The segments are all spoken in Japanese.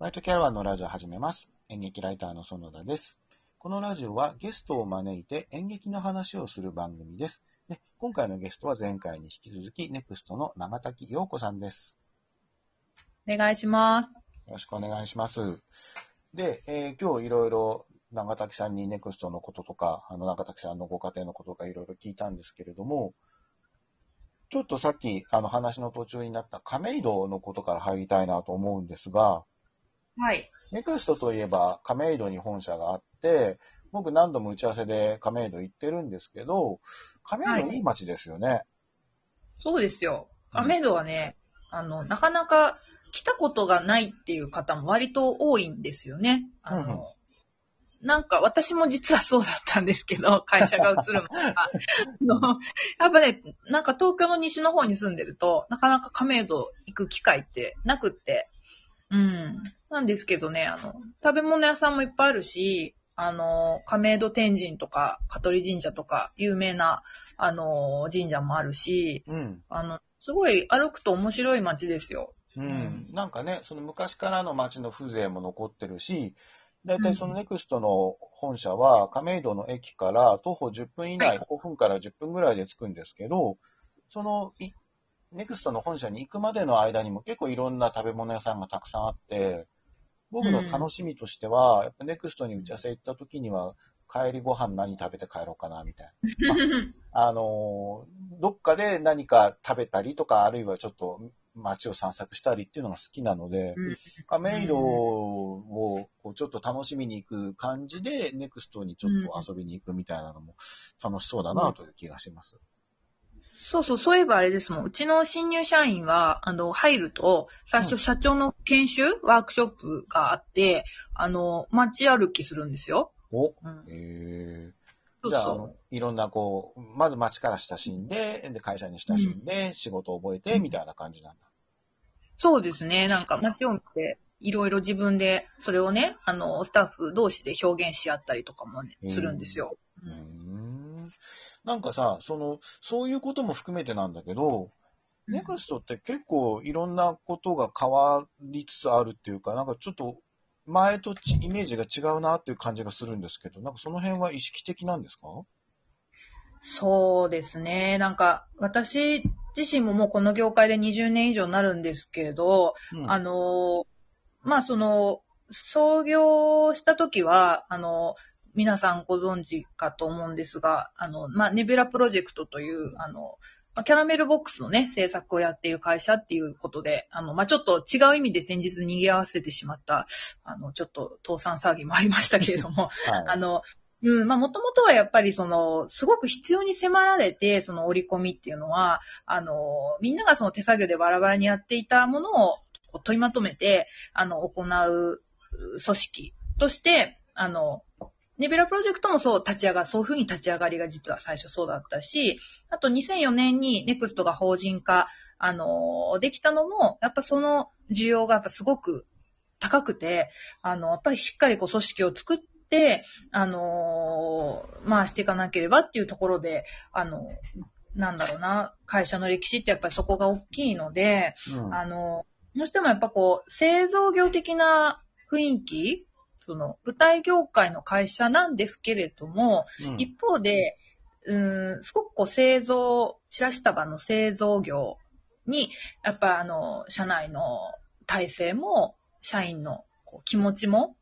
ワイトキャラバンのラジオを始めます。演劇ライターの園田です。このラジオはゲストを招いて演劇の話をする番組です。で今回のゲストは前回に引き続き、ネクストの長滝陽子さんです。お願いします。よろしくお願いします。で、えー今日いろいろ長滝さんにネクストのこととか、あの長滝さんのご家庭のこととかいろいろ聞いたんですけれども、ちょっとさっきあの話の途中になった亀戸のことから入りたいなと思うんですが、はい。ネクストといえば亀戸に本社があって、僕何度も打ち合わせで亀戸行ってるんですけど、亀戸いい街ですよね。そうですよ。うん亀戸はね、あの、なかなか来たことがないっていう方も割と多いんですよね。あの、うんうんなんか私も実はそうだったんですけど、会社が移る前は。あのやっぱね、なんか東京の西の方に住んでると、なかなか亀戸行く機会ってなくって。うん。なんですけどね、あの、食べ物屋さんもいっぱいあるし、あの、亀戸天神とか、香取神社とか、有名な、あの、神社もあるし、うん。あの、すごい歩くと面白い街ですよ。うん。なんかね、その昔からの街の風情も残ってるし、だいたいそのネクストの本社は亀戸の駅から徒歩10分以内、5分から10分ぐらいで着くんですけど、そのいネクストの本社に行くまでの間にも結構いろんな食べ物屋さんがたくさんあって、僕の楽しみとしては、やっぱネクストに打ち合わせ行った時には、帰りご飯何食べて帰ろうかな、みたいな。あのー、どっかで何か食べたりとか、あるいはちょっと街を散策したりっていうのが好きなので、うん亀戸をこうちょっと楽しみに行く感じで、ネクストにちょっと遊びに行くみたいなのも楽しそうだなという気がします。そうそう、そういえばあれですもん。うちの新入社員は、あの、入ると、最初社長の研修、ワークショップがあって、あの、街歩きするんですよ。おうん。えじゃああいろんなこう、まず街から親しんで、で会社に親しんで、仕事を覚えて、みたいな感じなんだ。そうですね。なんか街を見て、いろいろ自分で、それをね、あの、スタッフ同士で表現し合ったりとかもね、するんですよ。うーんなんかさ、その、そういうことも含めてなんだけど、ネクストって結構いろんなことが変わりつつあるっていうか、なんかちょっと前とちイメージが違うなっていう感じがするんですけど、なんかその辺は意識的なんですか？そうですね。なんか、私自身ももうこの業界で20年以上になるんですけれど、うん。あの、まあ、その、創業した時は、あの、皆さんご存知かと思うんですが、あの、まあ、ネビュラプロジェクトという、あの、まあキャラメルボックスのね、制作をやっている会社っていうことで、あの、まあ、ちょっと違う意味で先日賑わせてしまった、あの、ちょっと倒産騒ぎもありましたけれども、はい。あの、うん、まあ、もともとはやっぱりその、すごく必要に迫られて、その折り込みっていうのは、あの、みんながその手作業でバラバラにやっていたものをこう取りまとめて、あの、行うう組織として、あの、ネビュラプロジェクトもそう立ち上がる、そういうふうに立ち上がりが実は最初そうだったし、あと2004年にネクストが法人化、あの、できたのも、やっぱその需要がやっぱすごく高くて、あの、やっぱりしっかりこう組織を作って、あのー回していかなければっていうところで、あの、なんだろうな、会社の歴史ってやっぱりそこが大きいので、うん。あの、どうしてもやっぱこう、製造業的な雰囲気、その、舞台業界の会社なんですけれども、うん。一方で、うーん、すごくこう製造、チラシ束の製造業に、やっぱあの、社内の体制も、社員のこう気持ちも、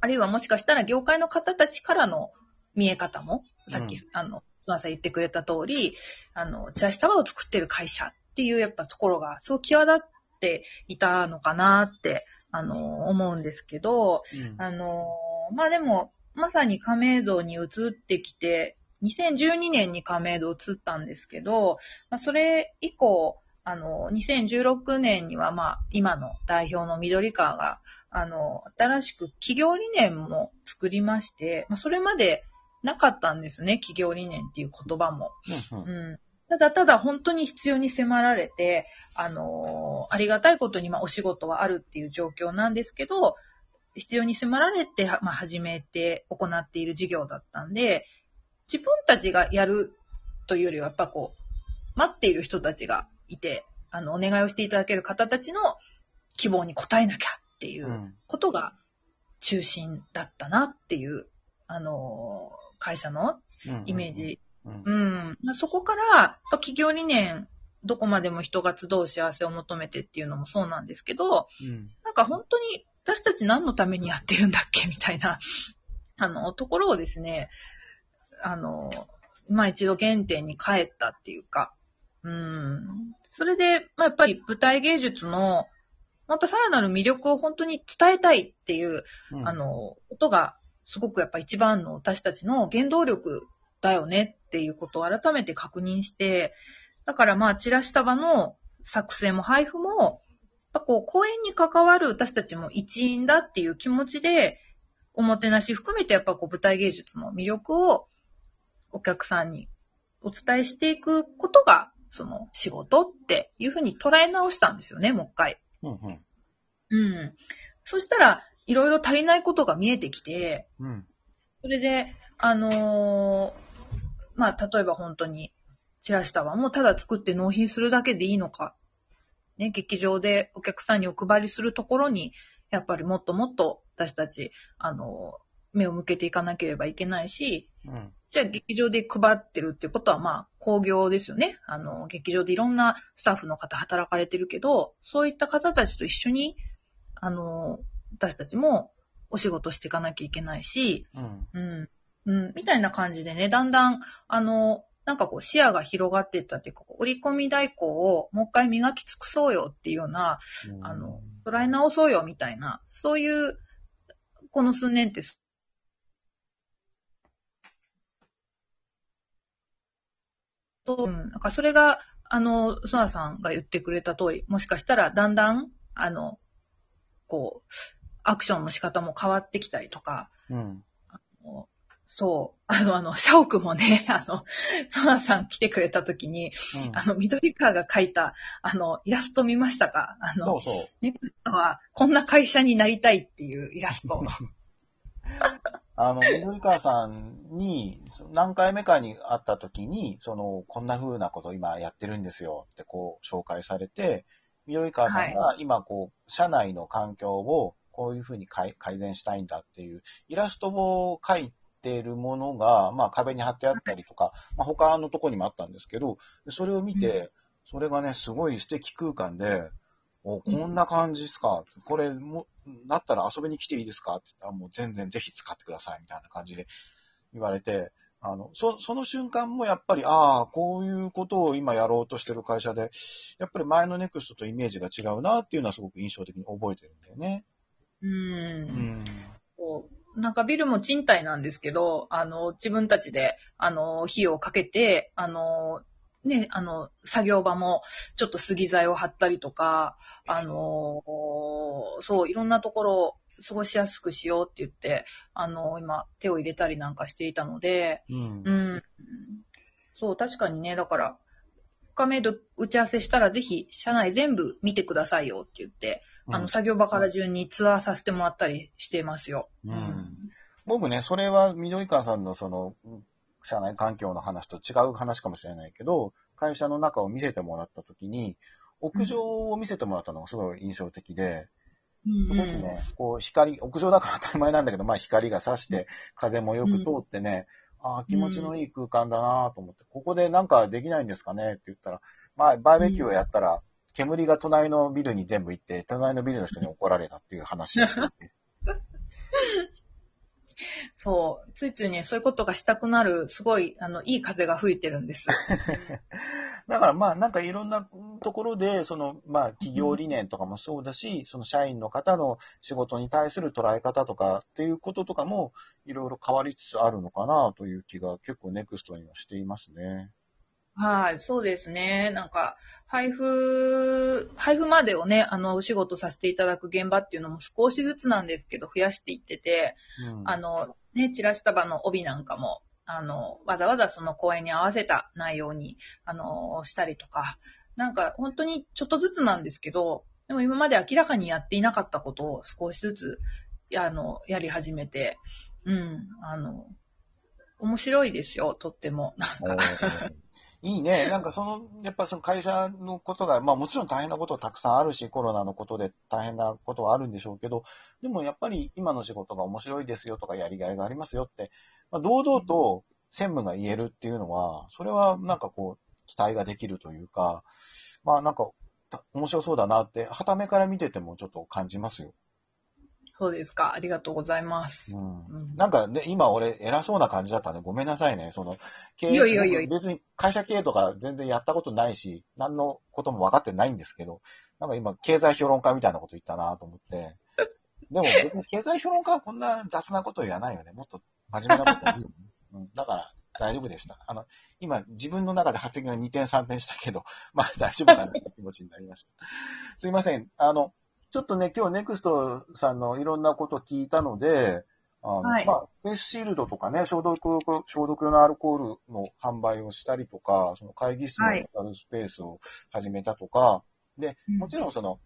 あるいはもしかしたら業界の方たちからの見え方も、さっき、うん。あの、砂さん言ってくれた通り、あの、チラシ束を作ってる会社っていうやっぱところが、そう際立っていたのかなって、あの、思うんですけど、うんあのーまあ、でも、まさに亀戸に移ってきて、2012年に亀戸移ったんですけど、まあ、それ以降、あの、2016年には、まあ、今の代表の緑川が、あの、新しく企業理念も作りまして、まあ、それまでなかったんですね、企業理念っていう言葉も。うんうんうん。ただただ本当に必要に迫られて、あのーありがたいことにまあお仕事はあるっていう状況なんですけど、必要に迫られて、まあ、始めて行っている事業だったんで、自分たちがやるというよりは、やっぱこう、待っている人たちがいて、あの、お願いをしていただける方たちの希望に応えなきゃっていううんことが中心だったなっていう、あのー会社のイメー。ジ。うんうん。そこから、企業理念、どこまでも人が集う幸せを求めてっていうのもそうなんですけど、うんなんか本当に私たち何のためにやってるんだっけみたいな、あの、ところをですね、あの、まあ一度原点に帰ったっていうか、うん。それで、まあやっぱり舞台芸術の、またさらなる魅力を本当に伝えたいっていう、うんあの、ことが、すごくやっぱ一番の私たちの原動力だよねっていうことを改めて確認して、だからまあ、チラシ束の作成も配布も、やっぱこう、公演に関わる私たちも一員だっていう気持ちで、おもてなし含めてやっぱこう、舞台芸術の魅力をお客さんにお伝えしていくことが、その仕事っていうふうに捉え直したんですよね、もう一回。うんうんうん。そしたら、いろいろ足りないことが見えてきて、うんそれで、あのーまあ、例えば本当に、チラシ束もただ作って納品するだけでいいのか。ね、劇場でお客さんにお配りするところに、やっぱりもっともっと私たち、あのー目を向けていかなければいけないし、うんじゃあ劇場で配ってるってことはまあ工業ですよね。あの、劇場でいろんなスタッフの方働かれてるけど、そういった方たちと一緒に、あの、私たちもお仕事していかなきゃいけないし、うんうん、うん、みたいな感じでね、だんだん、あの、なんかこう視野が広がっていったっていうか、折り込み代行をもう一回磨き尽くそうよっていうような、うん。あの、捉え直そうよみたいな、そういう、この数年ってと、うん、なんかそれが、あの、ソナさんが言ってくれた通り、もしかしたらだんだん、あの、こう、アクションの仕方も変わってきたりとか、うんそう、あの、あの、シャオクもね、あの、ソナさん来てくれた時に、うんあの、緑川が描いた、あの、イラスト見ましたか？あのそう、そう。ネクストは、こんな会社になりたいっていうイラスト。あの、緑川さんに、何回目かに会った時に、その、こんな風なこと今やってるんですよってこう紹介されて、緑川さんが今こう、社内の環境をこういう風に改改善したいんだっていう、イラストを描いてるものが、まあ壁に貼ってあったりとか、まあ他のとこにもあったんですけど、それを見て、それがね、すごい素敵空間で、お、こんな感じですか？これも、だったら遊びに来ていいですか？って言ったら、もう全然ぜひ使ってください、みたいな感じで言われて、あの、そ、その瞬間もやっぱり、ああ、こういうことを今やろうとしてる会社で、やっぱり前のネクストとイメージが違うなっていうのはすごく印象的に覚えてるんだよね。う。うんん。こうなんかビルも賃貸なんですけど、あの、自分たちで、あの、費用をかけて、あの、ね、あの、作業場もちょっと杉材を張ったりとか、あの、そう、いろんなところを過ごしやすくしようって言って、あの、今手を入れたりなんかしていたので、うんう。ん。そう、確かにね、だから、亀戸打ち合わせしたらぜひ、社内全部見てくださいよって言って、あの、作業場から順にツアーさせてもらったりしてますよ。うん。僕ね、それは緑川さんのその、社内環境の話と違う話かもしれないけど、会社の中を見せてもらったときに、屋上を見せてもらったのがすごい印象的で、うん。すごくね、こう光、屋上だから当たり前なんだけど、まあ光が差して、風もよく通ってね、ああ、気持ちのいい空間だなと思って、ここでなんかできないんですかねって言ったら、まあバーベキューをやったら、煙が隣のビルに全部行って、隣のビルの人に怒られたっていう話を聞いて。そう、ついついね、そういうことがしたくなる、すごい、あの、いい風が吹いてるんです。だからまあなんかいろんなところで、そのまあ企業理念とかもそうだし、その社員の方の仕事に対する捉え方とかっていうこととかもいろいろ変わりつつあるのかなという気が結構ネクストにはしていますね。はい、そうですね。なんか、配布、配布までをね、あの、お仕事させていただく現場っていうのも少しずつなんですけど、増やしていってて、うんあの、ね、チラシ束の帯なんかも、あの、わざわざその公演に合わせた内容に、あの、したりとか、なんか本当にちょっとずつなんですけど、でも今まで明らかにやっていなかったことを少しずつ、あの、やり始めて、うん、あの、面白いですよ、とっても。なんか。いいね。なんかその、やっぱその会社のことが、まあもちろん大変なことはたくさんあるし、コロナのことで大変なことはあるんでしょうけど、でもやっぱり今の仕事が面白いですよとかやりがいがありますよって、まあ、堂々と専務が言えるっていうのは、それはなんかこう、期待ができるというか、まあなんか、た面白そうだなって、はためから見ててもちょっと感じますよ。そうですか。ありがとうございます。うんうんなんかね、今俺偉そうな感じだったね。ごめんなさいね。その、経いやいやいや僕別に会社経営とか全然やったことないし、何のことも分かってないんですけど、なんか今、経済評論家みたいなこと言ったなと思って。でも別に経済評論家はこんな雑なこと言わないよね。もっと真面目なこと言うよね。うん、だから大丈夫でした。あの、今自分の中で発言が2点3点したけど、まあ大丈夫かなって気持ちになりました。すいません。あの、ちょっとね、今日ネクストさんのいろんなこと聞いたので、あの、はい。まあ、フェイスシールドとかね、消毒、消毒用のアルコールの販売をしたりとか、その会議室のはい。あるスペースを始めたとか、で、うん。もちろんその、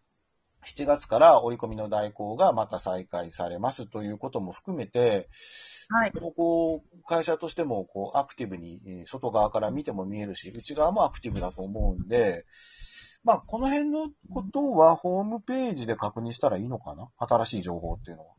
7月から折り込みの代行がまた再開されますということも含めて、はい。こう、会社としてもこう、アクティブに、えー外側から見ても見えるし、内側もアクティブだと思うんで、まあ、この辺のことはホームページで確認したらいいのかな？新しい情報っていうのは。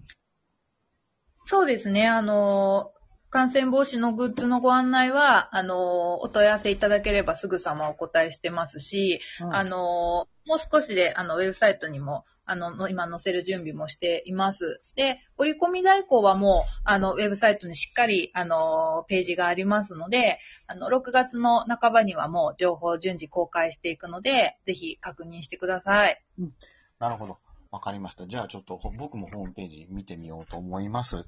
そうですね。あの、感染防止のグッズのご案内は、あの、お問い合わせいただければすぐさまお答えしてますし、うんあの、もう少しで、あの、ウェブサイトにも、あの、今載せる準備もしています。で、折り込み代行はもう、あの、ウェブサイトにしっかり、あの、ページがありますので、あの、6月の半ばにはもう情報を順次公開していくので、ぜひ確認してください。なるほど。わかりました。じゃあちょっとほ僕もホームページ見てみようと思います。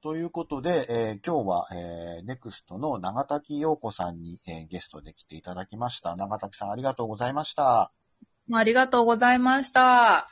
ということで、えー今日は、えー、ネクストの長滝陽子さんに、えーゲストで来ていただきました。長滝さんありがとうございました。ありがとうございました。